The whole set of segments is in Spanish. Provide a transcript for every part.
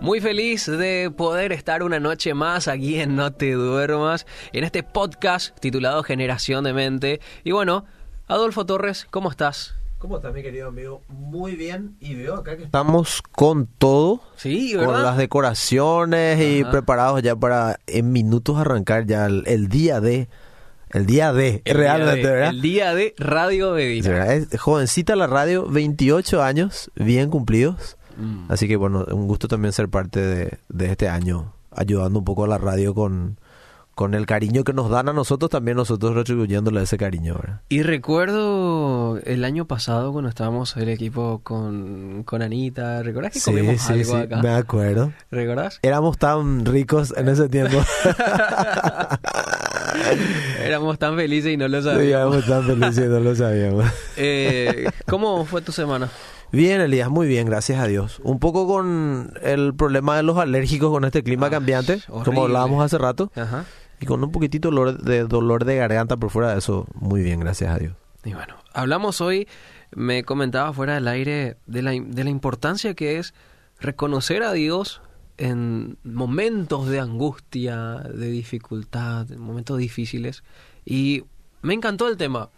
Muy feliz de poder estar una noche más aquí en No Te Duermas, en este podcast titulado Generación de Mente. Y bueno, Adolfo Torres, ¿cómo estás? ¿Cómo estás, mi querido amigo? Muy bien. Y veo acá que estamos con todo. Sí, ¿verdad? Con las decoraciones y preparados ya para en minutos arrancar ya el, el día de... El día de, El realmente, día de- ¿verdad? El día de Radio Medina. ¿verdad? Es jovencita la radio, 28 años, bien cumplidos. Mm. Así que bueno, un gusto también ser parte de, de este año, ayudando un poco a la radio con, con el cariño que nos dan a nosotros, también nosotros retribuyéndole ese cariño, ¿verdad? Y recuerdo el año pasado cuando estábamos el equipo con, con Anita, ¿recordás que comimos algo acá? me acuerdo. ¿Recordás? Éramos tan ricos en ese tiempo. Éramos tan felices y no lo Sí, sabíamos. éramos tan felices y no lo sabíamos. Eh, ¿Cómo fue tu semana? Bien, Elías, muy bien, gracias a Dios. Un poco con el problema de los alérgicos con este clima Ah, cambiante, horrible. como hablábamos hace rato, Ajá. y con un poquitito dolor de, dolor de garganta por fuera de eso, muy bien, gracias a Dios. Y bueno, hablamos hoy, me comentaba fuera del aire, de la, de la importancia que es reconocer a Dios en momentos de angustia, de dificultad, en momentos difíciles. Y me encantó el tema.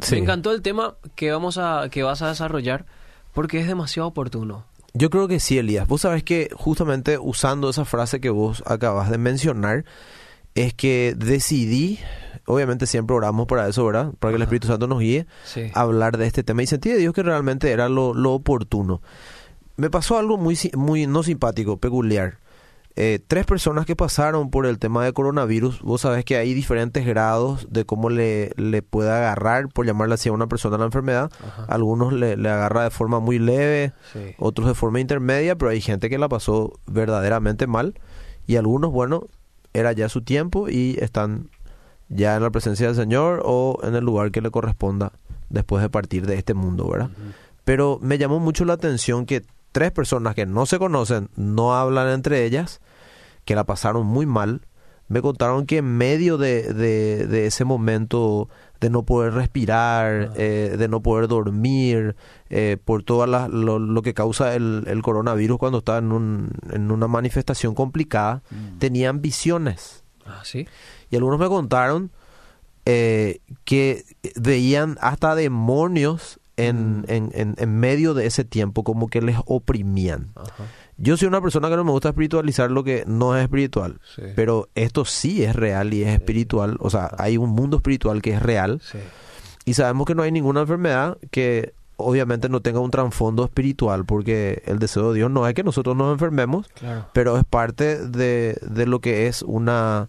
Sí. Me encantó el tema que vamos a, que vas a desarrollar, porque es demasiado oportuno. Yo creo que sí, Elías. Vos sabés que justamente usando esa frase que vos acabas de mencionar, es que decidí, obviamente siempre oramos para eso, ¿verdad? Para que el. Espíritu Santo nos guíe, Sí. hablar de este tema y sentí de Dios que realmente era lo, lo oportuno. Me pasó algo muy, muy no simpático, peculiar. Eh, tres personas que pasaron por el tema de coronavirus, vos sabés que hay diferentes grados de cómo le, le puede agarrar, por llamarle así a una persona la enfermedad. Ajá. Algunos le, le agarra de forma muy leve, Sí. otros de forma intermedia, pero hay gente que la pasó verdaderamente mal y algunos, bueno, era ya su tiempo y están ya en la presencia del Señor o en el lugar que le corresponda después de partir de este mundo, ¿verdad? Pero me llamó mucho la atención que tres personas que no se conocen, no hablan entre ellas, que la pasaron muy mal, me contaron que en medio de, de- de ese momento de no poder respirar, Ah. eh, de no poder dormir, eh, por todo lo, lo que causa el, el coronavirus cuando está en, un- en una manifestación complicada, tenían visiones. Ah, sí. Y algunos me contaron eh, que veían hasta demonios en, Mm. en, en, en medio de ese tiempo, como que les oprimían. Ajá. Yo soy una persona que no me gusta espiritualizar lo que no es espiritual, Sí. pero esto sí es real y es espiritual. O sea, hay un mundo espiritual que es real Sí. y sabemos que no hay ninguna enfermedad que obviamente no tenga un trasfondo espiritual, porque el deseo de Dios no es que nosotros nos enfermemos, Claro. pero es parte de, de lo que es una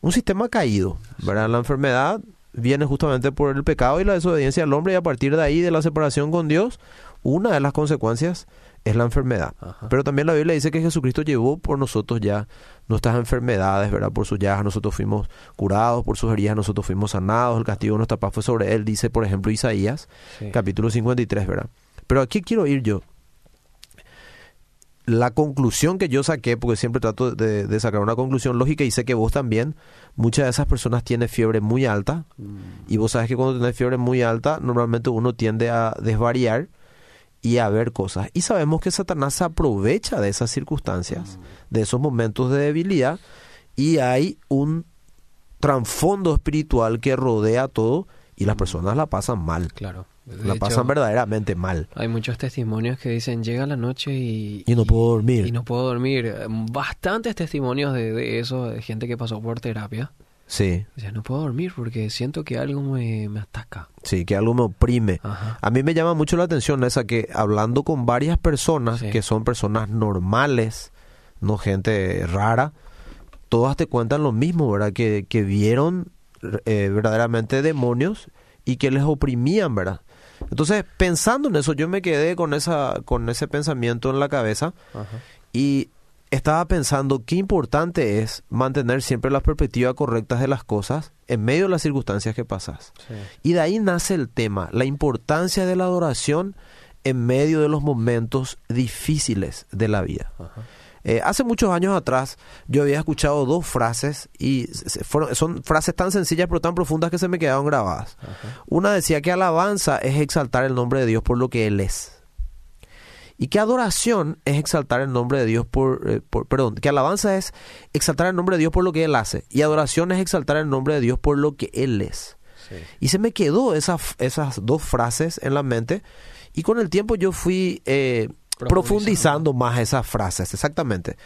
un sistema caído, ¿verdad? La enfermedad viene justamente por el pecado y la desobediencia al hombre y a partir de ahí de la separación con Dios, una de las consecuencias es la enfermedad. Ajá. Pero también la Biblia dice que Jesucristo llevó por nosotros ya nuestras enfermedades, ¿verdad? Por sus llagas nosotros fuimos curados, por sus heridas nosotros fuimos sanados, el castigo de nuestra paz fue sobre él, dice por ejemplo Isaías, Sí. capítulo 53, ¿verdad? Pero aquí quiero ir yo. La conclusión que yo saqué, porque siempre trato de, de sacar una conclusión lógica y sé que vos también, muchas de esas personas tienen fiebre muy alta Mm. y vos sabes que cuando tenés fiebre muy alta, normalmente uno tiende a desvariar y a ver cosas. Y sabemos que Satanás se aprovecha de esas circunstancias, de esos momentos de debilidad y hay un trasfondo espiritual que rodea todo y las personas la pasan mal. Claro. De La hecho, pasan verdaderamente mal. Hay muchos testimonios que dicen, llega la noche y... Y no puedo dormir. Y no puedo dormir. Bastantes testimonios de, de eso, de gente que pasó por terapia. Sí, Dice, no puedo dormir porque siento que algo me, me ataca. sí, que algo me oprime. Ajá. A mí me llama mucho la atención esa que hablando con varias personas Sí. que son personas normales, no gente rara, todas te cuentan lo mismo, ¿verdad? Que, que vieron eh, verdaderamente demonios y que les oprimían, ¿verdad? Entonces, pensando en eso, yo me quedé con esa con ese pensamiento en la cabeza Ajá. y estaba pensando qué importante es mantener siempre las perspectivas correctas de las cosas en medio de las circunstancias que pasas. Sí. Y de ahí nace el tema, la importancia de la adoración en medio de los momentos difíciles de la vida. Ajá. Eh, hace muchos años atrás yo había escuchado dos frases y fueron, son frases tan sencillas pero tan profundas que se me quedaron grabadas. Ajá. Una decía que alabanza es exaltar el nombre de Dios por lo que Él es. Y que adoración es exaltar el nombre de Dios por, eh, por, perdón, que alabanza es exaltar el nombre de Dios por lo que Él hace. Y adoración es exaltar el nombre de Dios por lo que Él es. Sí. Y se me quedó esa, esas dos frases en la mente. Y con el tiempo yo fui eh, Profundizando. más esas frases, exactamente.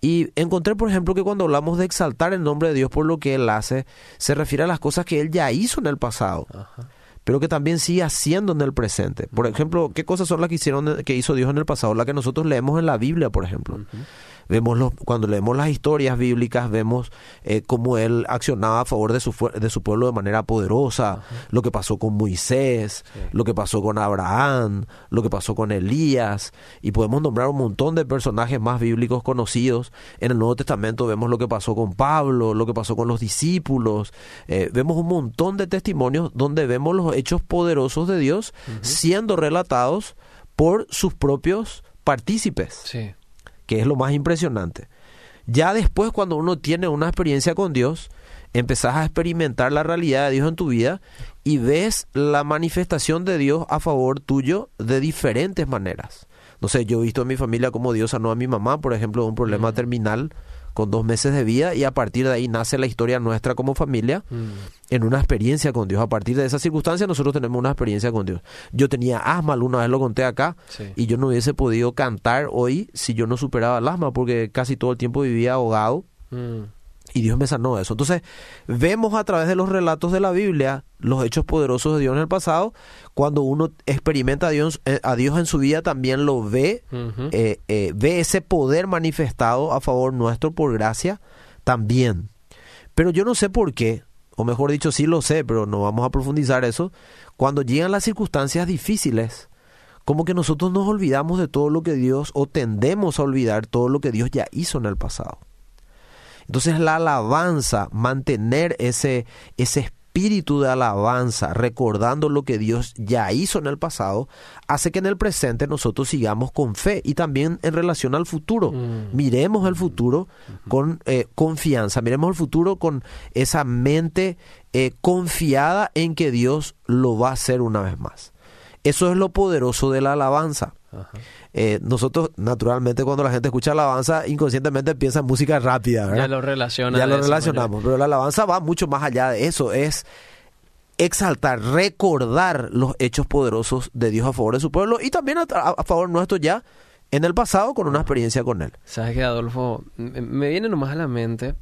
Y encontré, por ejemplo, que cuando hablamos de exaltar el nombre de Dios por lo que Él hace, se refiere a las cosas que Él ya hizo en el pasado Ajá. pero que también sigue haciendo en el presente. Por ejemplo, ¿qué cosas son las que hicieron que hizo Dios en el pasado? Las que nosotros leemos en la Biblia, por ejemplo. Vemos los, cuando leemos las historias bíblicas, vemos eh, cómo él accionaba a favor de su, de su pueblo de manera poderosa, lo que pasó con Moisés, Sí. lo que pasó con Abraham, lo que pasó con Elías, y podemos nombrar un montón de personajes más bíblicos conocidos. En el Nuevo Testamento vemos lo que pasó con Pablo, lo que pasó con los discípulos, eh, vemos un montón de testimonios donde vemos los hechos poderosos de Dios siendo relatados por sus propios partícipes Sí. Que es lo más impresionante. Ya después, cuando uno tiene una experiencia con Dios, empezás a experimentar la realidad de Dios en tu vida y ves la manifestación de Dios a favor tuyo de diferentes maneras. No sé, yo he visto en mi familia cómo Dios sanó a mi mamá, por ejemplo, de un problema terminal con dos meses de vida y a partir de ahí nace la historia nuestra como familia Mm. en una experiencia con Dios. A partir de esa circunstancia nosotros tenemos una experiencia con Dios. Yo tenía asma, alguna vez lo conté acá, Sí. y yo no hubiese podido cantar hoy si yo no superaba el asma, porque casi todo el tiempo vivía ahogado Mm. Y Dios me sanó de eso. Entonces, vemos a través de los relatos de la Biblia los hechos poderosos de Dios en el pasado. Cuando uno experimenta a Dios, eh, a Dios en su vida, también lo ve, eh, eh, ve ese poder manifestado a favor nuestro por gracia también. Pero yo no sé por qué, o mejor dicho, sí lo sé, pero no vamos a profundizar eso. Cuando llegan las circunstancias difíciles, como que nosotros nos olvidamos de todo lo que Dios, o tendemos a olvidar todo lo que Dios ya hizo en el pasado. Entonces la alabanza, mantener ese, ese espíritu de alabanza, recordando lo que Dios ya hizo en el pasado, hace que en el presente nosotros sigamos con fe y también en relación al futuro. Mm. Miremos el futuro con eh, confianza, miremos el futuro con esa mente eh, confiada en que Dios lo va a hacer una vez más. Eso es lo poderoso de la alabanza. Ajá. Eh, nosotros, naturalmente, cuando la gente escucha alabanza, inconscientemente piensa en música rápida, ¿verdad? Ya lo relaciona. ya lo relacionamos, pero la alabanza va mucho más allá de eso, es exaltar, recordar los hechos poderosos de Dios a favor de su pueblo y también a, favor nuestro ya en el pasado con una experiencia con él. ¿Sabes qué, Adolfo? Me viene nomás a la mente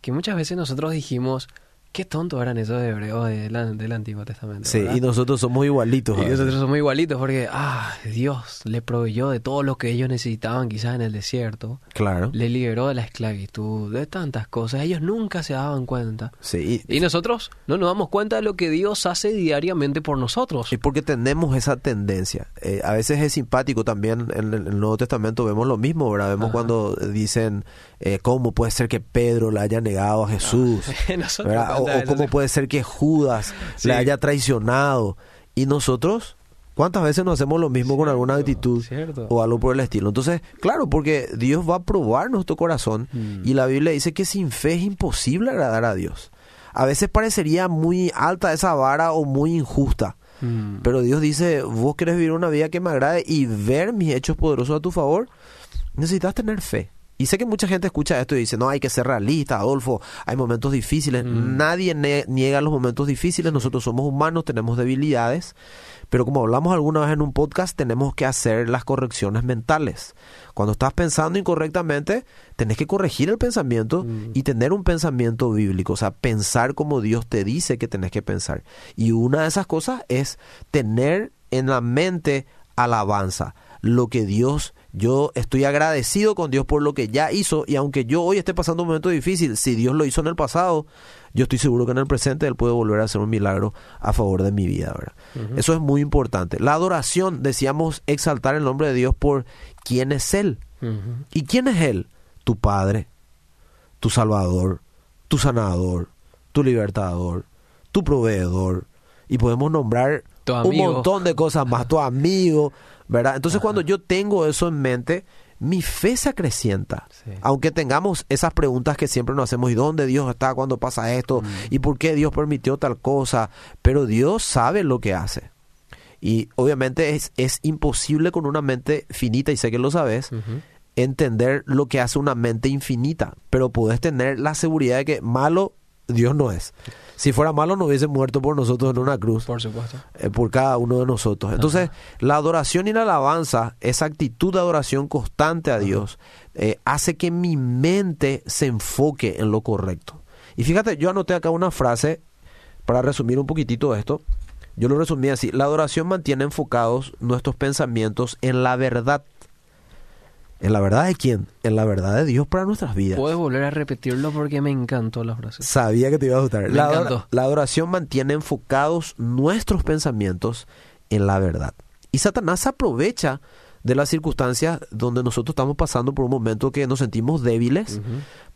que muchas veces nosotros dijimos, qué tontos eran esos hebreos del Antiguo Testamento. Sí, ¿verdad? y nosotros somos igualitos. Y nosotros somos igualitos porque, ah, Dios le proveyó de todo lo que ellos necesitaban quizás en el desierto. Claro. Le liberó de la esclavitud, de tantas cosas. Ellos nunca se daban cuenta. Sí, y, Y nosotros no nos damos cuenta de lo que Dios hace diariamente por nosotros. Es porque tenemos esa tendencia. Eh, a veces es simpático también en el, Nuevo Testamento vemos lo mismo, ¿verdad? Vemos Ajá. cuando dicen eh, cómo puede ser que Pedro le haya negado a Jesús, Nosotros. O, cómo puede ser que Judas Sí. le haya traicionado. Y nosotros, ¿cuántas veces nos hacemos lo mismo con alguna actitud cierto. o algo por el estilo? Entonces, claro, porque Dios va a probar nuestro corazón Mm. y la Biblia dice que sin fe es imposible agradar a Dios. A veces parecería muy alta esa vara o muy injusta. Mm. Pero Dios dice, vos querés vivir una vida que me agrade y ver mis hechos poderosos a tu favor, necesitas tener fe. Y sé que mucha gente escucha esto y dice, no, hay que ser realista, Adolfo, hay momentos difíciles. Mm. Nadie ne- niega los momentos difíciles, nosotros somos humanos, tenemos debilidades, pero como hablamos alguna vez en un podcast, tenemos que hacer las correcciones mentales. Cuando estás pensando incorrectamente, tenés que corregir el pensamiento Mm. y tener un pensamiento bíblico, o sea, pensar como Dios te dice que tenés que pensar. Y una de esas cosas es tener en la mente alabanza, lo que Dios, yo estoy agradecido con Dios por lo que ya hizo y aunque yo hoy esté pasando un momento difícil, si Dios lo hizo en el pasado, yo estoy seguro que en el presente Él puede volver a hacer un milagro a favor de mi vida, ¿verdad? Eso es muy importante. La adoración, decíamos, exaltar el nombre de Dios por quién es Él. ¿Y quién es Él? Tu Padre, tu Salvador, tu Sanador, tu Libertador, tu Proveedor. Y podemos nombrar un montón de cosas más, tu amigo, ¿verdad? Entonces cuando yo tengo eso en mente, mi fe se acrecienta. Sí. Aunque tengamos esas preguntas que siempre nos hacemos, ¿y dónde Dios está cuando pasa esto? ¿Y por qué Dios permitió tal cosa? Pero Dios sabe lo que hace. Y obviamente es, es imposible con una mente finita, y sé que lo sabes, entender lo que hace una mente infinita, pero puedes tener la seguridad de que malo Dios no es. Si fuera malo no hubiese muerto por nosotros en una cruz, Por supuesto. eh, por cada uno de nosotros. Entonces, la adoración y la alabanza, esa actitud de adoración constante a Dios, eh, hace que mi mente se enfoque en lo correcto. Y fíjate, yo anoté acá una frase para resumir un poquitito esto. Yo lo resumí así, la adoración mantiene enfocados nuestros pensamientos en la verdad. ¿En la verdad de quién? En la verdad de Dios para nuestras vidas. Puedes volver a repetirlo porque me encantó la frase. Sabía que te iba a gustar. Me La, adora- encantó. la adoración mantiene enfocados nuestros pensamientos en la verdad. Y Satanás aprovecha de las circunstancias donde nosotros estamos pasando por un momento que nos sentimos débiles.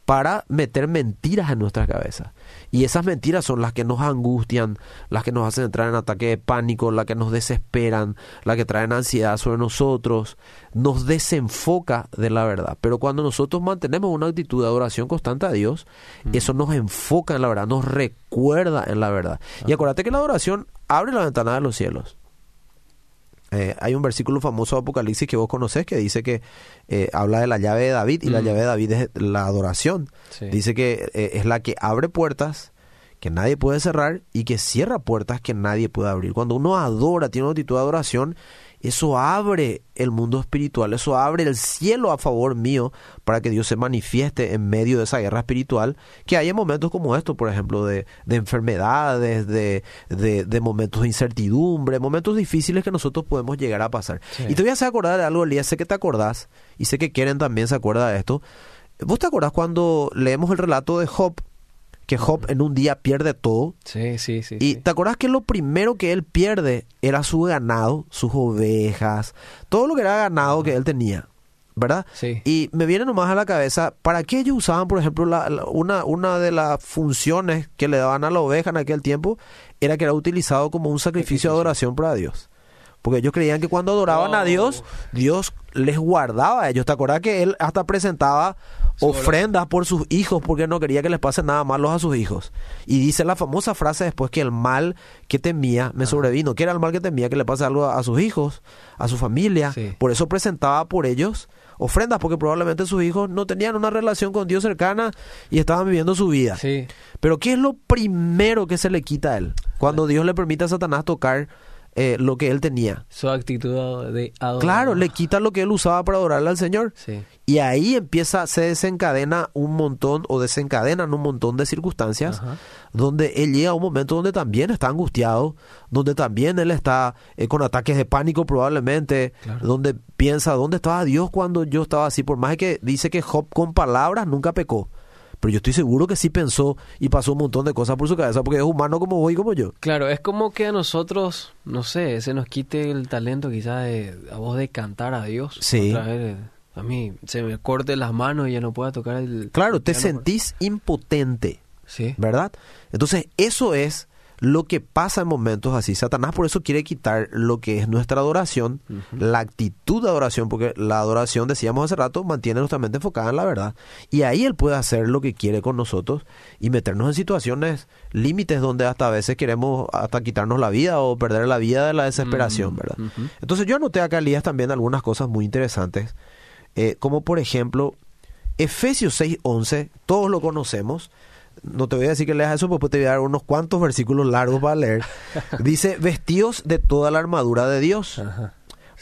Para meter mentiras en nuestras cabezas. Y esas mentiras son las que nos angustian, las que nos hacen entrar en ataque de pánico, las que nos desesperan, las que traen ansiedad sobre nosotros, nos desenfoca de la verdad. Pero cuando nosotros mantenemos una actitud de adoración constante a Dios, eso nos enfoca en la verdad, nos recuerda en la verdad. Y acuérdate que la adoración abre la ventana de los cielos. Eh, hay un versículo famoso de Apocalipsis que vos conocés que dice que eh, habla de la llave de David y la llave de David es la adoración. Sí. Dice que eh, es la que abre puertas que nadie puede cerrar y que cierra puertas que nadie puede abrir. Cuando uno adora, tiene una actitud de adoración, eso abre el mundo espiritual, eso abre el cielo a favor mío para que Dios se manifieste en medio de esa guerra espiritual que hay en momentos como estos, por ejemplo, de, de enfermedades, de, de, de momentos de incertidumbre, momentos difíciles que nosotros podemos llegar a pasar. Sí. Y te voy a hacer acordar de algo, Elías, sé que te acordás y sé que Keren también se acuerda de esto. ¿Vos te acordás cuando leemos el relato de Job? Que Job en un día pierde todo. Sí, sí, sí. Y sí. te acordás que lo primero que él pierde era su ganado, sus ovejas, todo lo que era ganado que él tenía, ¿verdad? Sí. Y me viene nomás a la cabeza, ¿para qué ellos usaban, por ejemplo, la- la- una, una de las funciones que le daban a la oveja en aquel tiempo? Era que era utilizado como un sacrificio de adoración para Dios. Porque ellos creían que cuando adoraban a Oh. Dios, Dios les guardaba a ellos. ¿Te acordás que él hasta presentaba ofrendas por sus hijos porque no quería que les pase nada malo a sus hijos? Y dice la famosa frase después que el mal que temía me sobrevino. ¿Qué era el mal que temía? Que le pase algo a, a sus hijos, a su familia. Sí. Por eso presentaba por ellos ofrendas porque probablemente sus hijos no tenían una relación con Dios cercana y estaban viviendo su vida. Sí. Pero ¿qué es lo primero que se le quita a él? Cuando Dios le permite a Satanás tocar eh, lo que él tenía. Su actitud de adorar. Claro, le quita lo que él usaba para adorarle al Señor. Sí. Y ahí empieza, se desencadena un montón o desencadenan un montón de circunstancias Ajá. donde él llega a un momento donde también está angustiado, donde también él está eh, con ataques de pánico probablemente, Claro. donde piensa, ¿dónde estaba Dios cuando yo estaba así? Por más que dice que Job con palabras nunca pecó. Pero yo estoy seguro que sí pensó y pasó un montón de cosas por su cabeza porque es humano como vos y como yo. Claro, es como que a nosotros, no sé, se nos quite el talento quizás de, a vos de cantar a Dios. Sí. Otra vez, eh, a mí se me corte las manos y ya no pueda tocar el... Claro, te sentís impotente. Sí. ¿verdad? Entonces, eso es lo que pasa en momentos así. Satanás por eso quiere quitar lo que es nuestra adoración, la actitud de adoración, porque la adoración, decíamos hace rato, mantiene nuestra mente enfocada en la verdad. Y ahí él puede hacer lo que quiere con nosotros y meternos en situaciones límites donde hasta a veces queremos hasta quitarnos la vida o perder la vida de la desesperación, Mm, ¿verdad? Entonces yo anoté acá, Elías, también algunas cosas muy interesantes, eh, como por ejemplo, Efesios 6.11, todos lo conocemos, no te voy a decir que leas eso, porque te voy a dar unos cuantos versículos largos para leer. Dice, vestidos de toda la armadura de Dios, Ajá.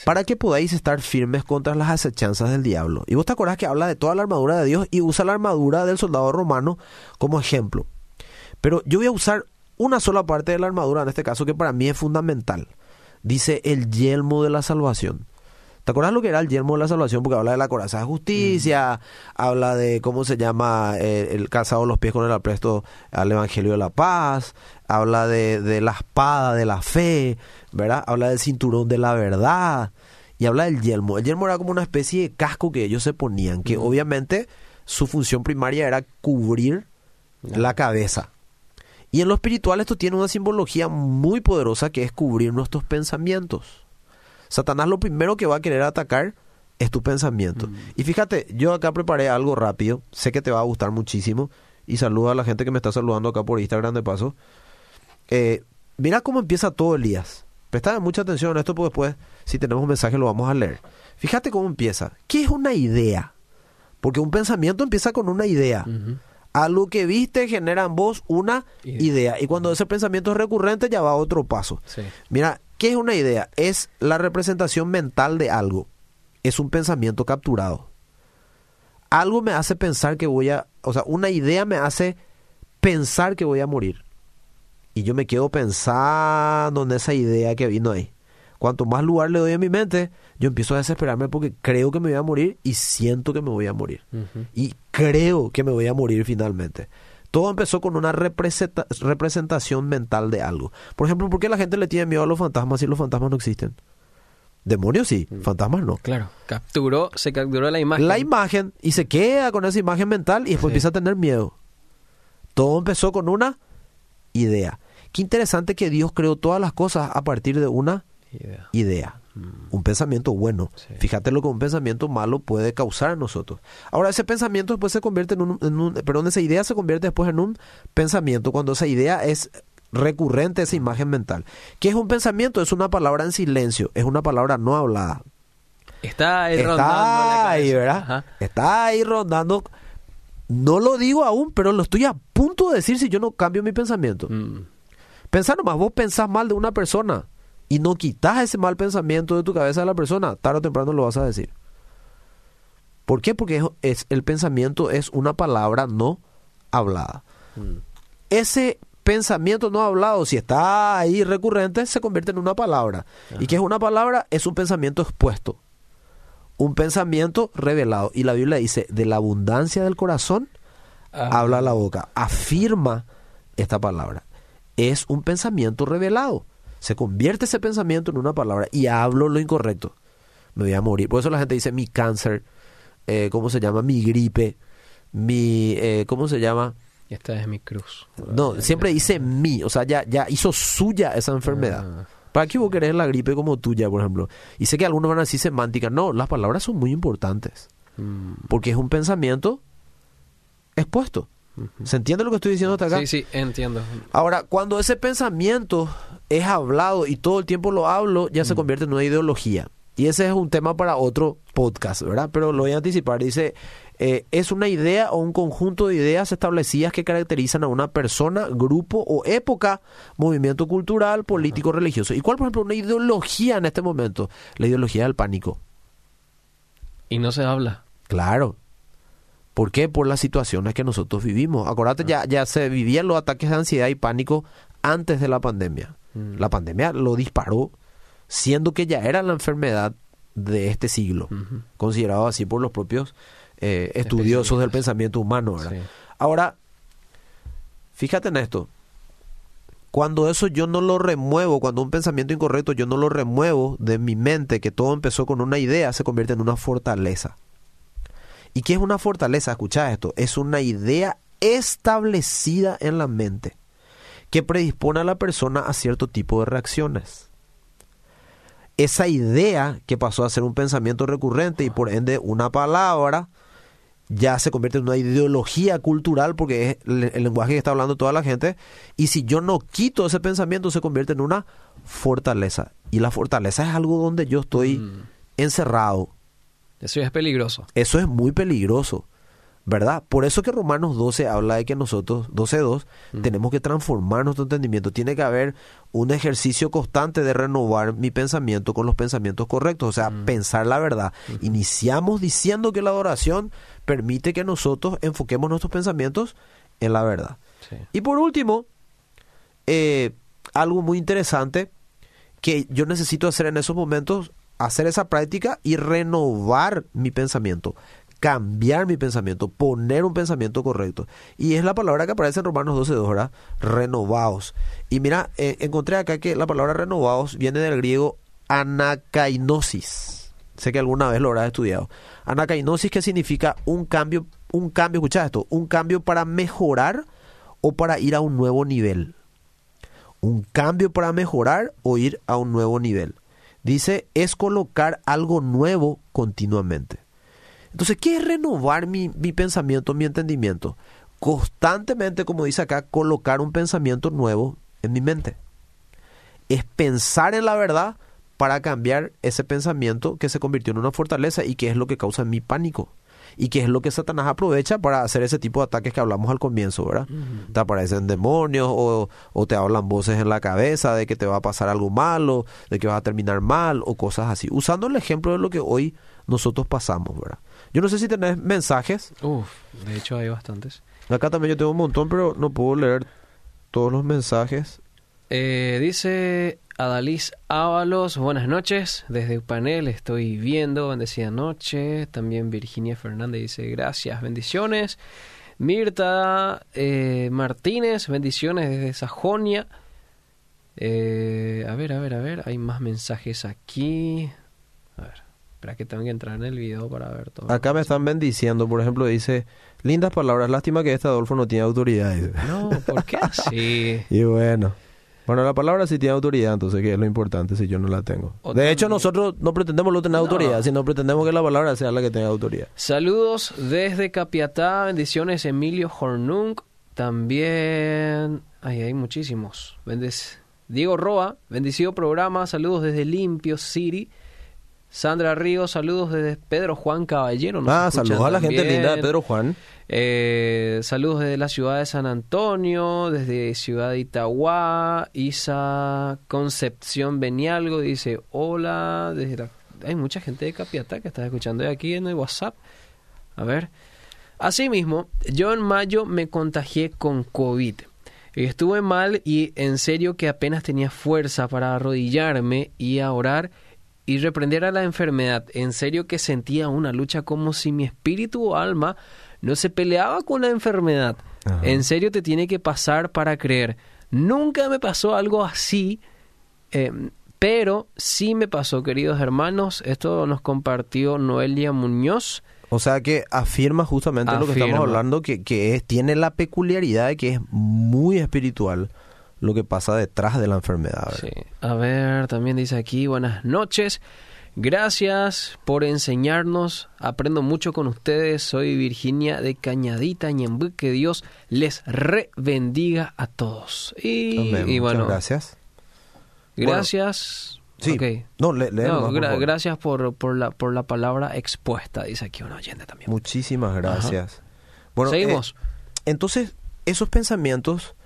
para que podáis estar firmes contra las acechanzas del diablo. Y vos te acordás que habla de toda la armadura de Dios y usa la armadura del soldado romano como ejemplo. Pero yo voy a usar una sola parte de la armadura, en este caso, que para mí es fundamental. Dice el yelmo de la salvación. ¿Te acuerdas lo que era el yelmo de la salvación? Porque habla de la coraza de justicia, habla de cómo se llama eh, el calzado de los pies con el apresto al evangelio de la paz, habla de, de la espada de la fe, ¿verdad? Habla del cinturón de la verdad y habla del yelmo. El yelmo era como una especie de casco que ellos se ponían, que obviamente su función primaria era cubrir la cabeza. Y en lo espiritual esto tiene una simbología muy poderosa que es cubrir nuestros pensamientos. Satanás lo primero que va a querer atacar es tu pensamiento. Y fíjate, yo acá preparé algo rápido, sé que te va a gustar muchísimo. Y saluda a la gente que me está saludando acá por Instagram de paso. Eh, mira cómo empieza todo Elías. Prestad mucha atención a esto porque después, si tenemos un mensaje, lo vamos a leer. Fíjate cómo empieza. ¿Qué es una idea? Porque un pensamiento empieza con una idea. Ujú. Algo que viste genera en vos una Idea. idea. Y cuando ese pensamiento es recurrente, ya va a otro paso. Sí. Mira, ¿qué es una idea? Es la representación mental de algo. Es un pensamiento capturado. Algo me hace pensar que voy a... O sea, una idea me hace pensar que voy a morir. Y yo me quedo pensando en esa idea que vino ahí. Cuanto más lugar le doy en mi mente, yo empiezo a desesperarme porque creo que me voy a morir y siento que me voy a morir. Y creo que me voy a morir finalmente. Todo empezó con una representa- representación mental de algo. Por ejemplo, ¿por qué la gente le tiene miedo a los fantasmas si los fantasmas no existen? Demonios sí, fantasmas no. Claro, capturó, se capturó la imagen. La imagen y se queda con esa imagen mental y después Sí. empieza a tener miedo. Todo empezó con una idea. Qué interesante que Dios creó todas las cosas a partir de una Idea. idea. Un pensamiento bueno. Sí. Fíjate lo que un pensamiento malo puede causar en nosotros. Ahora, ese pensamiento después se convierte en un, en un- Perdón, esa idea se convierte después en un pensamiento cuando esa idea es recurrente, esa imagen mental. ¿Qué es un pensamiento? Es una palabra en silencio, es una palabra no hablada. Está ahí rondando Está ahí, cabeza. ¿verdad? Ajá. Está ahí rondando. No lo digo aún, pero lo estoy a punto de decir si yo no cambio mi pensamiento. Mm. Pensá nomás, vos pensás mal de una persona y no quitas ese mal pensamiento de tu cabeza de la persona, tarde o temprano lo vas a decir. ¿Por qué? Porque es, es- el pensamiento es una palabra no hablada. Mm. Ese pensamiento no hablado, si está ahí recurrente, se convierte en una palabra. ¿Y qué es una palabra? Es un pensamiento expuesto. Un pensamiento revelado. Y la Biblia dice, de la abundancia del corazón, habla la boca, afirma esta palabra. Es un pensamiento revelado. Se convierte ese pensamiento en una palabra y hablo lo incorrecto. Me voy a morir. Por eso la gente dice mi cáncer, eh, ¿cómo se llama? Mi gripe, mi, eh, ¿cómo se llama? Esta es mi cruz. No, siempre dice mi, o sea, ya, ya hizo suya esa enfermedad. Ah. ¿Para qué vos querés la gripe como tuya, por ejemplo? Y sé que algunos van a decir semántica. No, las palabras son muy importantes. Mm. Porque es un pensamiento expuesto. ¿Se entiende lo que estoy diciendo hasta acá? Sí, sí, entiendo. Ahora, cuando ese pensamiento es hablado y todo el tiempo lo hablo, ya se convierte en una ideología. Y ese es un tema para otro podcast, ¿verdad? Pero lo voy a anticipar. Dice, eh, es una idea o un conjunto de ideas establecidas que caracterizan a una persona, grupo o época, movimiento cultural, político, religioso. ¿Y cuál, por ejemplo, una ideología en este momento? La ideología del pánico. Y no se habla. Claro. ¿Por qué? Por las situaciones que nosotros vivimos. Acordate, ya, ya se vivían los ataques de ansiedad y pánico antes de la pandemia. Mm. La pandemia lo disparó, siendo que ya era la enfermedad de este siglo, considerado así por los propios eh, estudiosos del pensamiento humano. Ahora, fíjate en esto. Cuando eso yo no lo remuevo, cuando un pensamiento incorrecto yo no lo remuevo de mi mente, que todo empezó con una idea, se convierte en una fortaleza. ¿Y qué es una fortaleza? Escucha esto. Es una idea establecida en la mente que predispone a la persona a cierto tipo de reacciones. Esa idea que pasó a ser un pensamiento recurrente y por ende una palabra, ya se convierte en una ideología cultural porque es el, lenguaje que está hablando toda la gente. Y si yo no quito ese pensamiento, se convierte en una fortaleza. Y la fortaleza es algo donde yo estoy Mm. encerrado. Eso ya es peligroso. Eso es muy peligroso, ¿verdad? Por eso que Romanos 12 habla de que nosotros, 12.2, tenemos que transformar nuestro entendimiento. Tiene que haber un ejercicio constante de renovar mi pensamiento con los pensamientos correctos, o sea, pensar la verdad. Iniciamos diciendo que la adoración permite que nosotros enfoquemos nuestros pensamientos en la verdad. Sí. Y por último, eh, algo muy interesante que yo necesito hacer en esos momentos, hacer esa práctica y renovar mi pensamiento, cambiar mi pensamiento, poner un pensamiento correcto. Y es la palabra que aparece en Romanos 12, ¿verdad? Renovados. Y mira, eh, encontré acá que la palabra renovados viene del griego anakainosis. Sé que alguna vez lo habrás estudiado. Anakainosis que significa un cambio, un cambio, escucha esto, un cambio para mejorar o para ir a un nuevo nivel. Un cambio para mejorar o ir a un nuevo nivel. Dice, es colocar algo nuevo continuamente. Entonces, ¿qué es renovar mi, mi pensamiento, mi entendimiento? Constantemente, como dice acá, colocar un pensamiento nuevo en mi mente. es pensar en la verdad para cambiar ese pensamiento que se convirtió en una fortaleza y que es lo que causa mi pánico. Y que es lo que Satanás aprovecha para hacer ese tipo de ataques que hablamos al comienzo, ¿verdad? Te aparecen demonios o, o te hablan voces en la cabeza de que te va a pasar algo malo, de que vas a terminar mal o cosas así. Usando el ejemplo de lo que hoy nosotros pasamos, ¿verdad? Yo no sé si tenés mensajes. Uf, de hecho hay bastantes. Acá también yo tengo un montón, pero no puedo leer todos los mensajes. Eh, dice Adalís Ábalos, buenas noches. Desde panel estoy viendo, bendecida noche. También Virginia Fernández dice gracias, bendiciones. Mirta eh, Martínez, bendiciones desde Sajonia. Eh, a ver, a ver, a ver, hay más mensajes aquí. A ver, espera que tengo que entrar en el video para ver todo. Acá me están bendiciendo, por ejemplo, dice, lindas palabras, lástima que este Adolfo no tiene autoridad. No, ¿por qué así? y bueno. Bueno, la palabra sí tiene autoridad, entonces que es lo importante si yo no la tengo. O de hecho, nosotros no pretendemos no tener No. autoridad, sino pretendemos que la palabra sea la que tenga autoridad. Saludos desde Capiatá, bendiciones Emilio Hornung, también, ay, hay muchísimos. Diego Roa, bendecido programa, saludos desde Limpio City. Sandra Ríos, saludos desde Pedro Juan Caballero. Ah, saludos a la gente linda de Pedro Juan. Eh, saludos desde la ciudad de San Antonio, desde ciudad de Itagua, Isa Concepción Benialgo dice hola, desde la- hay mucha gente de Capiatá que está escuchando de aquí en el WhatsApp. A ver. Asimismo, yo en mayo me contagié con COVID. Estuve mal y en serio que apenas tenía fuerza para arrodillarme y a orar y reprender a la enfermedad. En serio que sentía una lucha como si mi espíritu o alma no se peleaba con la enfermedad. Ajá. En serio te tiene que pasar para creer. Nunca me pasó algo así, eh, pero sí me pasó, queridos hermanos. Esto nos compartió Noelia Muñoz. O sea que afirma justamente lo que estamos hablando, que, que es, tiene la peculiaridad de que es muy espiritual lo que pasa detrás de la enfermedad. Sí. A ver, también dice aquí, buenas noches. Gracias por enseñarnos. Aprendo mucho con ustedes. Soy Virginia de Cañadita, Ñembu. Que Dios les re bendiga a todos. Y, Amén. y bueno, gracias. gracias. Sí. No, le, No, por gracias por, por, la, por la palabra expuesta, dice aquí un oyente también. Muchísimas gracias. Bueno, Seguimos. eh, entonces, esos pensamientos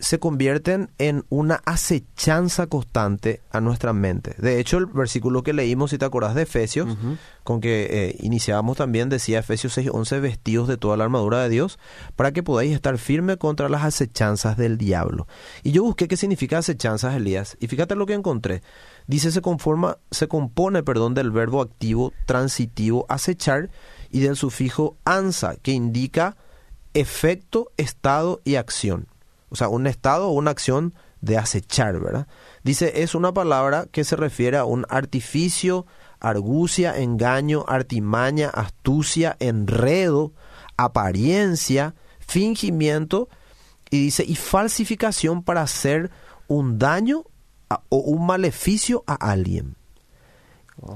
se convierten en una acechanza constante a nuestra mente. De hecho, el versículo que leímos, si te acordás de Efesios, con que eh, iniciábamos también, decía Efesios 6:11, vestidos de toda la armadura de Dios, para que podáis estar firme contra las acechanzas del diablo. Y yo busqué qué significa acechanzas, Elías, y fíjate lo que encontré. Dice se conforma, se compone, perdón, del verbo activo transitivo acechar y del sufijo ansa, que indica efecto, estado y acción. O sea, un estado o una acción de acechar, ¿verdad? Dice, es una palabra que se refiere a un artificio, argucia, engaño, artimaña, astucia, enredo, apariencia, fingimiento, y dice, y falsificación para hacer un daño a- o un maleficio a alguien.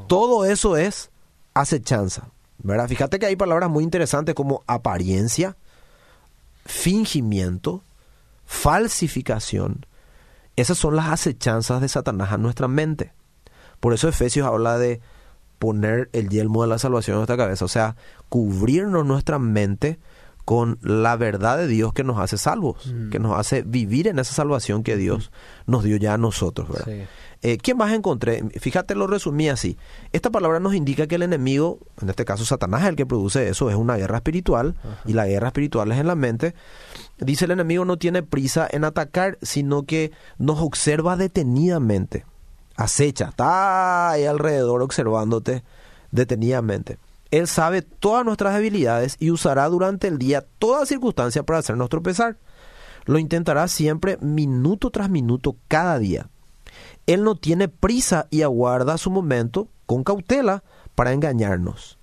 Todo eso es acechanza, ¿verdad? Fíjate que hay palabras muy interesantes como apariencia, fingimiento, falsificación. Esas son las acechanzas de Satanás a nuestra mente. Por eso Efesios habla de poner el yelmo de la salvación en nuestra cabeza, o sea, cubrirnos nuestra mente con la verdad de Dios que nos hace salvos, Mm. que nos hace vivir en esa salvación que Dios nos dio ya a nosotros, ¿verdad? Sí. Eh, ¿Quién más encontré? Fíjate, lo resumí así. Esta palabra nos indica que el enemigo, en este caso Satanás, es el que produce eso, es una guerra espiritual, y la guerra espiritual es en la mente. Dice el enemigo no tiene prisa en atacar, sino que nos observa detenidamente. Acecha, está ahí alrededor observándote detenidamente. Él sabe todas nuestras debilidades y usará durante el día toda circunstancia para hacernos tropezar. Lo intentará siempre minuto tras minuto cada día. Él no tiene prisa y aguarda su momento con cautela para engañarnos.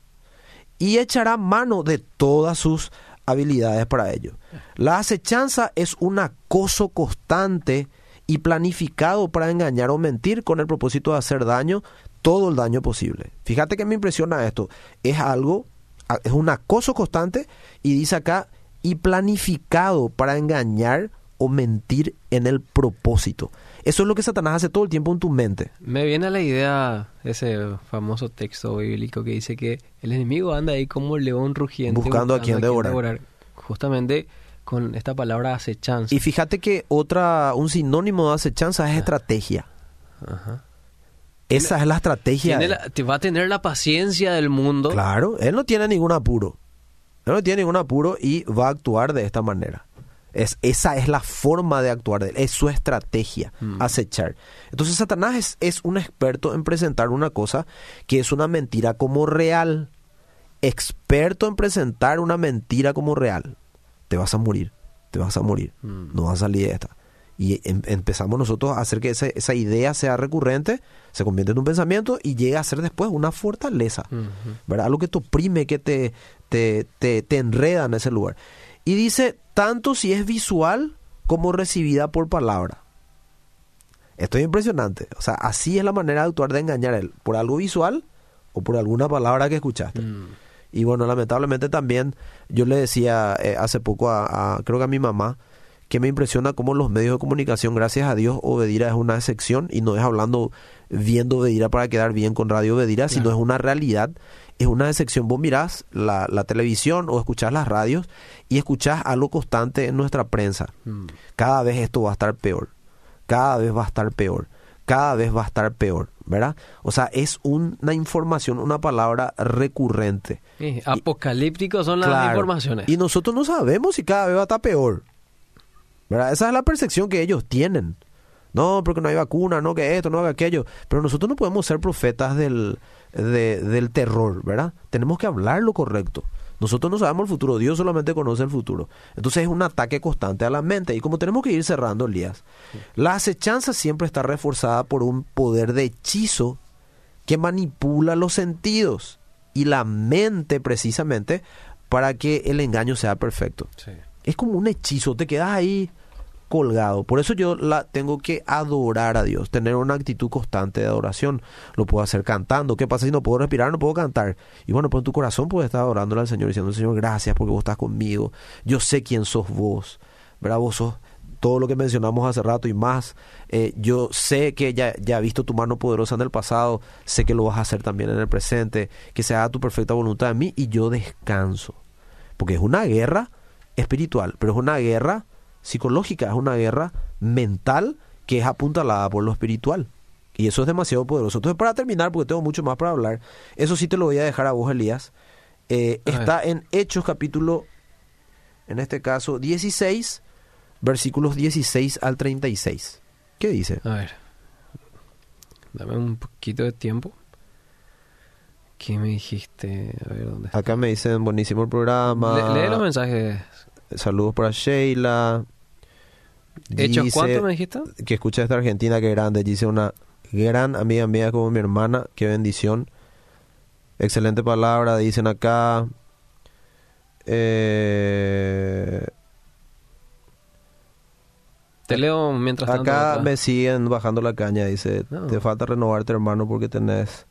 Y echará mano de todas sus habilidades para ello. La acechanza es un acoso constante y planificado para engañar o mentir con el propósito de hacer daño, todo el daño posible. Fíjate que me impresiona esto. Es algo, es un acoso constante y dice acá, y planificado para engañar o mentir en el propósito. Eso es lo que Satanás hace todo el tiempo en tu mente. Me viene a la idea ese famoso texto bíblico que dice que el enemigo anda ahí como un león rugiente. Buscando a quien devorar. Justamente con esta palabra acechanza. Y fíjate que otra, un sinónimo de acechanza es estrategia. Ajá. Esa es la estrategia. La- te va a tener la paciencia del mundo. Claro, él no tiene ningún apuro. Él no tiene ningún apuro y va a actuar de esta manera. Es, esa es la forma de actuar de él, es su estrategia, Mm. acechar. Entonces Satanás es, es un experto en presentar una cosa que es una mentira como real. Experto en presentar una mentira como real. Te vas a morir, te vas a morir, Mm. no vas a salir de esta. Y em- empezamos nosotros a hacer que esa, esa idea sea recurrente, se convierte en un pensamiento y llega a ser después una fortaleza. ¿verdad? Algo que te oprime, que te, te, te, te enreda en ese lugar. Y dice, tanto si es visual como recibida por palabra. Esto es impresionante. O sea, así es la manera de actuar de engañar a él. Por algo visual o por alguna palabra que escuchaste. Mm. Y bueno, lamentablemente también yo le decía eh, hace poco a, a- creo que a mi mamá, que me impresiona cómo los medios de comunicación, gracias a Dios, Obedira es una excepción y no es hablando, viendo Obedira para quedar bien con Radio Obedira, sino es una realidad, es una excepción. Vos mirás la, la televisión o escuchás las radios y escuchás algo constante en nuestra prensa. Mm. Cada vez esto va a estar peor, cada vez va a estar peor, cada vez va a estar peor, ¿verdad? O sea, es un- una información, una palabra recurrente. Sí, apocalípticos son las Claro. informaciones. Y nosotros no sabemos si cada vez va a estar peor. ¿Verdad? Esa es la percepción que ellos tienen. No, porque no hay vacuna, no que esto, no que aquello. Pero nosotros no podemos ser profetas del, de- del terror, ¿verdad? Tenemos que hablar lo correcto. Nosotros no sabemos el futuro, Dios solamente conoce el futuro. Entonces es un ataque constante a la mente. Y como tenemos que ir cerrando, Elías, la acechanza siempre está reforzada por un poder de hechizo que manipula los sentidos y la mente precisamente para que el engaño sea perfecto. Sí. Es como un hechizo, te quedas ahí colgado. Por eso yo la tengo que adorar a Dios, tener una actitud constante de adoración. Lo puedo hacer cantando. ¿Qué pasa si no puedo respirar? No puedo cantar. Y bueno, pues en tu corazón puedes estar adorándole al Señor diciendo, Señor, gracias porque vos estás conmigo. Yo sé quién sos vos. ¿Verdad? Sos todo lo que mencionamos hace rato y más. Eh, yo sé que ya, ya he visto tu mano poderosa en el pasado, sé que lo vas a hacer también en el presente, que se haga tu perfecta voluntad en mí y yo descanso. Porque es una guerra espiritual, pero es una guerra psicológica, es una guerra mental que es apuntalada por lo espiritual. Y eso es demasiado poderoso. Entonces, para terminar, porque tengo mucho más para hablar, eso sí te lo voy a dejar a vos, Elías. Eh, está en Hechos capítulo, en este caso, 16, versículos 16 al 36. ¿Qué dice? A ver. Dame un poquito de tiempo. ¿Qué me dijiste? A ver, ¿dónde está? Acá me dicen, buenísimo el programa. Le- lee los mensajes. Saludos para Sheila. ¿Hechos cuánto me dijiste? que escucha esta Argentina que grande. Dice una gran amiga mía como mi hermana. Qué bendición. Excelente palabra. Dicen acá. Eh, Te leo mientras tanto. acá otra. me siguen bajando la caña. Dice, No. te falta renovarte hermano porque tenés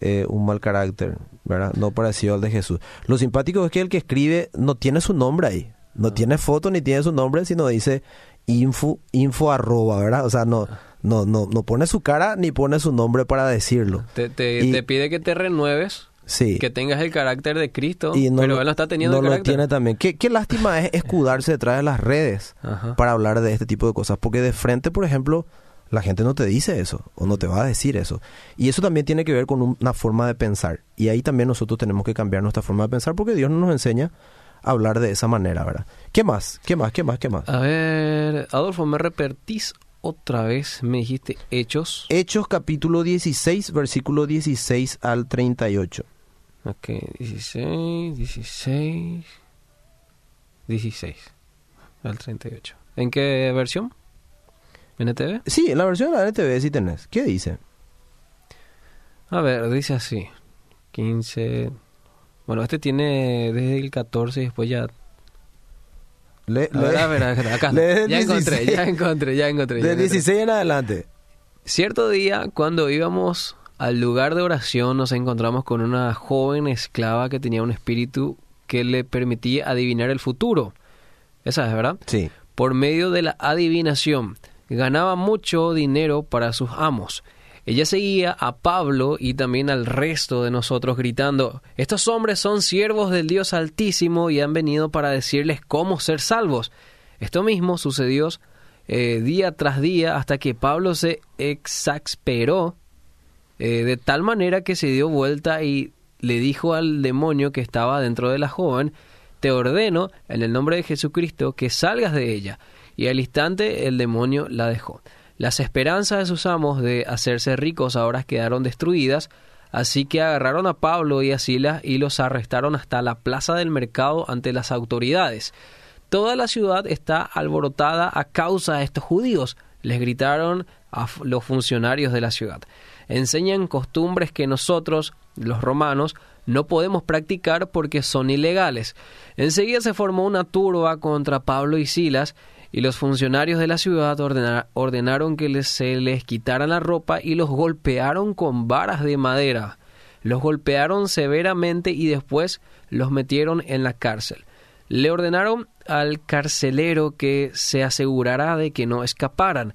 eh, un mal carácter, ¿verdad? No parecido al de Jesús. Lo simpático es que el que escribe no tiene su nombre ahí. No Ah. tiene foto ni tiene su nombre, sino dice info, info arroba, ¿verdad? O sea, no, no, no, no pone su cara ni pone su nombre para decirlo. Te, te- Y- te pide que te renueves, Sí. que tengas el carácter de Cristo, y no pero lo- él no está teniendo no el lo tiene también. Qué, qué lástima es escudarse detrás de las redes Ajá. para hablar de este tipo de cosas. Porque de frente, por ejemplo, la gente no te dice eso o no te va a decir eso. Y eso también tiene que ver con un- una forma de pensar. Y ahí también nosotros tenemos que cambiar nuestra forma de pensar porque Dios no nos enseña hablar de esa manera, ¿verdad? ¿Qué más? ¿Qué más? ¿Qué más? ¿Qué más? A ver, Adolfo, ¿me repetís otra vez? Me dijiste hechos. Hechos capítulo 16, versículo 16 al 38. Ok, 16, 16, 16 al 38. ¿En qué versión? ¿NTV? Sí, en la versión de la NTV sí tenés. ¿Qué dice? A ver, dice así. 15... Bueno, este tiene desde el 14 y después ya... Le- ver, le- a ver, acá, acá. lee del Ya encontré, 16. ya encontré, ya encontré. de encontré. 16 en adelante. Cierto día, cuando íbamos al lugar de oración, nos encontramos con una joven esclava que tenía un espíritu que le permitía adivinar el futuro. Esa es, ¿verdad? Sí. por medio de la adivinación. Ganaba mucho dinero para sus amos. Ella seguía a Pablo y también al resto de nosotros gritando, Estos hombres son siervos del Dios Altísimo y han venido para decirles cómo ser salvos. Esto mismo sucedió eh, día tras día hasta que Pablo se exasperó eh, de tal manera que se dio vuelta y le dijo al demonio que estaba dentro de la joven, te ordeno, en el nombre de Jesucristo, que salgas de ella. Y al instante el demonio la dejó. Las esperanzas de sus amos de hacerse ricos ahora quedaron destruidas, así que agarraron a Pablo y a Silas y los arrestaron hasta la plaza del mercado ante las autoridades. Toda la ciudad está alborotada a causa de estos judíos, les gritaron a los funcionarios de la ciudad. Enseñan costumbres que nosotros, los romanos, no podemos practicar porque son ilegales. Enseguida se formó una turba contra Pablo y Silas, y los funcionarios de la ciudad ordenaron que se les quitaran la ropa y los golpearon con varas de madera. Los golpearon severamente y después los metieron en la cárcel. Le ordenaron al carcelero que se asegurara de que no escaparan.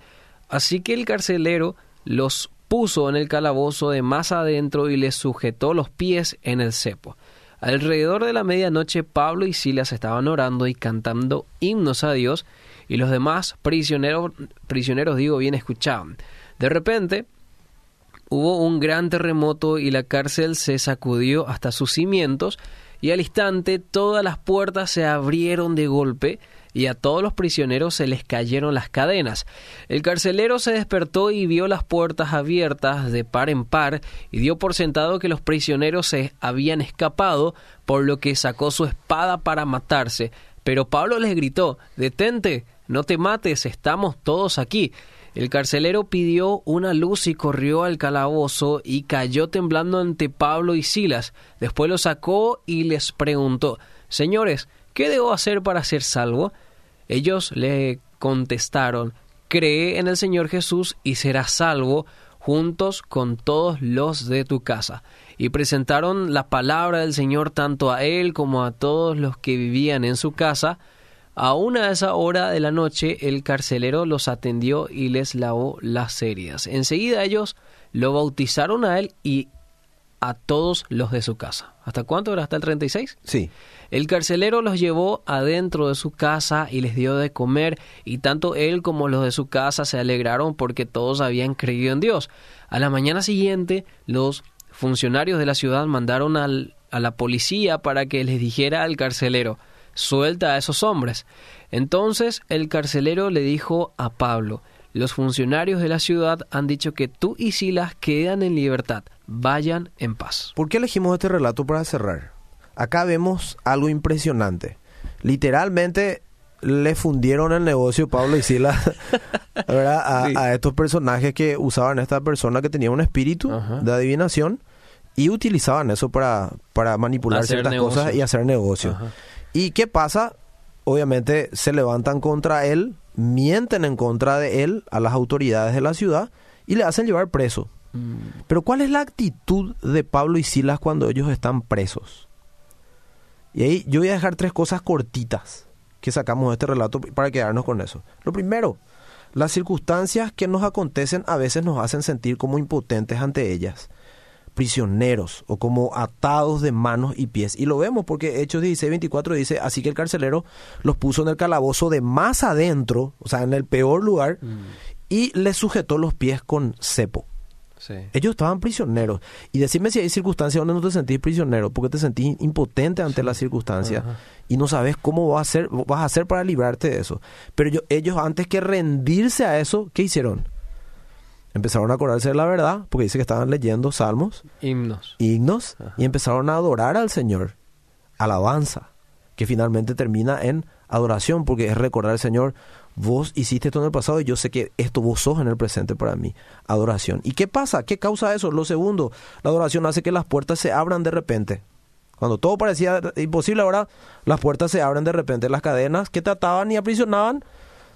Así que el carcelero los puso en el calabozo de más adentro y les sujetó los pies en el cepo. Alrededor de la medianoche Pablo y Silas estaban orando y cantando himnos a Dios y los demás prisioneros, prisioneros digo bien, escuchaban. De repente hubo un gran terremoto y la cárcel se sacudió hasta sus cimientos y al instante todas las puertas se abrieron de golpe y a todos los prisioneros se les cayeron las cadenas. El carcelero se despertó y vio las puertas abiertas de par en par y dio por sentado que los prisioneros se habían escapado, por lo que sacó su espada para matarse. Pero Pablo les gritó Detente, no te mates, estamos todos aquí. El carcelero pidió una luz y corrió al calabozo y cayó temblando ante Pablo y Silas. Después lo sacó y les preguntó Señores, ¿qué debo hacer para ser salvo? Ellos le contestaron Cree en el Señor Jesús y serás salvo juntos con todos los de tu casa. Y presentaron la palabra del Señor tanto a él como a todos los que vivían en su casa. A una de esa hora de la noche el carcelero los atendió y les lavó las heridas. Enseguida ellos lo bautizaron a él y a todos los de su casa. ¿Hasta cuánto era? ¿Hasta el 36? Sí. El carcelero los llevó adentro de su casa y les dio de comer, y tanto él como los de su casa se alegraron porque todos habían creído en Dios. A la mañana siguiente, los funcionarios de la ciudad mandaron al, a la policía para que les dijera al carcelero, suelta a esos hombres. Entonces el carcelero le dijo a Pablo, los funcionarios de la ciudad han dicho que tú y Silas quedan en libertad. Vayan en paz. ¿Por qué elegimos este relato para cerrar? Acá vemos algo impresionante. Literalmente le fundieron el negocio Pablo y Silas A, estos personajes que usaban esta persona que tenía un espíritu de adivinación y utilizaban eso para, para manipular ciertas cosas y hacer negocio. ¿Y qué pasa? Obviamente se levantan contra él, mienten en contra de él a las autoridades de la ciudad y le hacen llevar preso. Mm. Pero ¿cuál es la actitud de Pablo y Silas cuando ellos están presos? Y ahí yo voy a dejar tres cosas cortitas que sacamos de este relato para quedarnos con eso. Lo primero, las circunstancias que nos acontecen a veces nos hacen sentir como impotentes ante ellas, prisioneros o como atados de manos y pies. Y lo vemos porque Hechos 16, 24 dice, así que el carcelero los puso en el calabozo de más adentro, o sea, en el peor lugar, mm. y les sujetó los pies con cepo. Ellos estaban prisioneros. Y decime si hay circunstancias donde no te sentís prisionero, porque te sentís impotente ante las circunstancias y no sabes cómo vas a, hacer, vas a hacer para librarte de eso. Pero ellos, antes que rendirse a eso, ¿qué hicieron? Empezaron a acordarse de la verdad, porque dice que estaban leyendo salmos, himnos, himnos y empezaron a adorar al Señor. Alabanza, que finalmente termina en adoración, porque es recordar al Señor, vos hiciste esto en el pasado y yo sé que esto vos sos en el presente para mí. Adoración. ¿Y qué pasa? ¿Qué causa eso? Lo segundo, la adoración hace que las puertas se abran de repente. Cuando todo parecía imposible ahora, las puertas se abren de repente. Las cadenas que te ataban y aprisionaban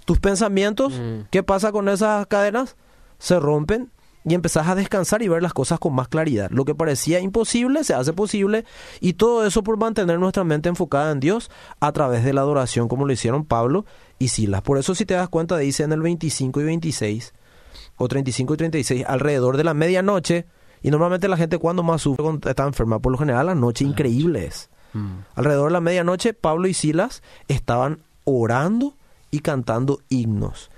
tus pensamientos, mm. ¿qué pasa con esas cadenas? Se rompen y empezás a descansar y ver las cosas con más claridad. Lo que parecía imposible se hace posible y todo eso por mantener nuestra mente enfocada en Dios a través de la adoración como lo hicieron Pablo y Silas. Por eso si te das cuenta dice en el 25 y 26 o 35 y 36 alrededor de la medianoche y normalmente la gente cuando más sufre cuando está enferma por lo general la noche increíble es. Mm. Alrededor de la medianoche Pablo y Silas estaban orando y cantando himnos.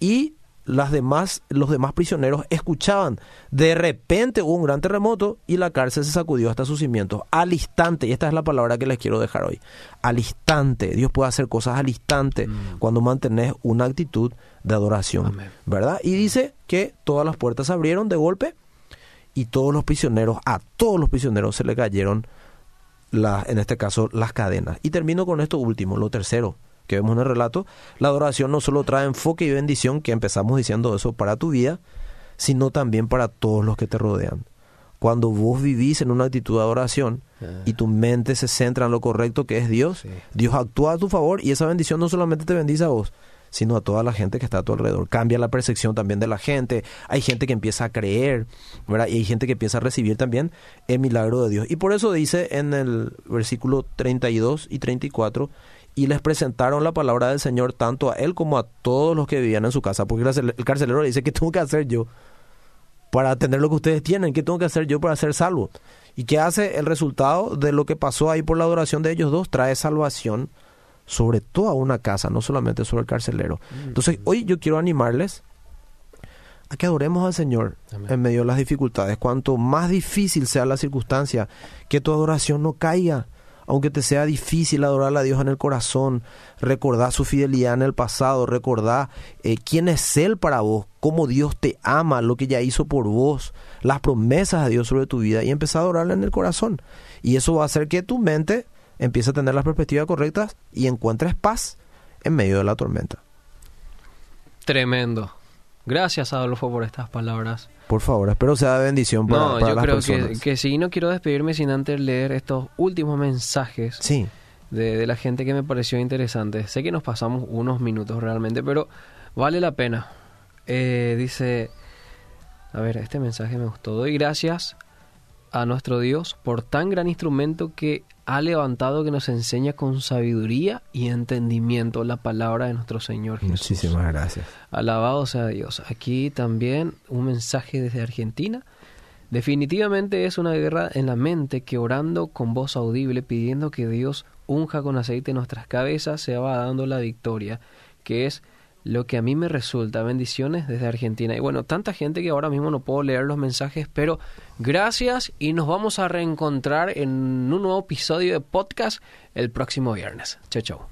Y las demás, los demás prisioneros escuchaban. De repente hubo un gran terremoto y la cárcel se sacudió hasta sus cimientos. Al instante, y esta es la palabra que les quiero dejar hoy. Al instante, Dios puede hacer cosas al instante Mm. cuando mantenés una actitud de adoración. Amén. ¿Verdad? Y dice que todas las puertas se abrieron de golpe y todos los prisioneros, a todos los prisioneros se le cayeron, la, en este caso, las cadenas. Y termino con esto último, lo tercero que vemos en el relato. La adoración no solo trae enfoque y bendición, que empezamos diciendo eso para tu vida, sino también para todos los que te rodean. Cuando vos vivís en una actitud de adoración Ah. y tu mente se centra en lo correcto que es Dios, Sí. Dios actúa a tu favor y esa bendición no solamente te bendice a vos, sino a toda la gente que está a tu alrededor. Cambia la percepción también de la gente. Hay gente que empieza a creer, ¿verdad? Y hay gente que empieza a recibir también el milagro de Dios. Y por eso dice en el versículo 32 y 34, y les presentaron la palabra del Señor tanto a él como a todos los que vivían en su casa. Porque el carcel- el carcelero le dice, ¿qué tengo que hacer yo para tener lo que ustedes tienen? ¿Qué tengo que hacer yo para ser salvo? ¿Y qué hace el resultado de lo que pasó ahí por la adoración de ellos dos? Trae salvación sobre toda una casa, no solamente sobre el carcelero. Entonces, hoy yo quiero animarles a que adoremos al Señor Amén. en medio de las dificultades. Cuanto más difícil sea la circunstancia, que tu adoración no caiga. Aunque te sea difícil adorar a Dios en el corazón, recordar su fidelidad en el pasado, recordar eh, quién es Él para vos, cómo Dios te ama, lo que ya hizo por vos, las promesas de Dios sobre tu vida y empezar a adorarle en el corazón. Y eso va a hacer que tu mente empiece a tener las perspectivas correctas y encuentres paz en medio de la tormenta. Tremendo. Gracias, Adolfo, por estas palabras. Por favor, espero sea de bendición para, no, para yo las creo que, personas. que sí, no quiero despedirme sin antes leer estos últimos mensajes Sí, de, de la gente que me pareció interesante. Sé que nos pasamos unos minutos realmente, pero vale la pena. Eh, dice, a ver, este mensaje me gustó. Doy gracias a nuestro Dios por tan gran instrumento que ha levantado que nos enseña con sabiduría y entendimiento la palabra de nuestro Señor Jesús. muchísimas gracias. Alabado sea Dios. Aquí también un mensaje desde Argentina. Definitivamente es una guerra en la mente que orando con voz audible, pidiendo que Dios unja con aceite nuestras cabezas, se va dando la victoria, que es lo que a mí me resulta. Bendiciones desde Argentina. Y bueno, tanta gente que ahora mismo no puedo leer los mensajes, pero gracias y nos vamos a reencontrar en un nuevo episodio de podcast el próximo viernes. Chau, chau.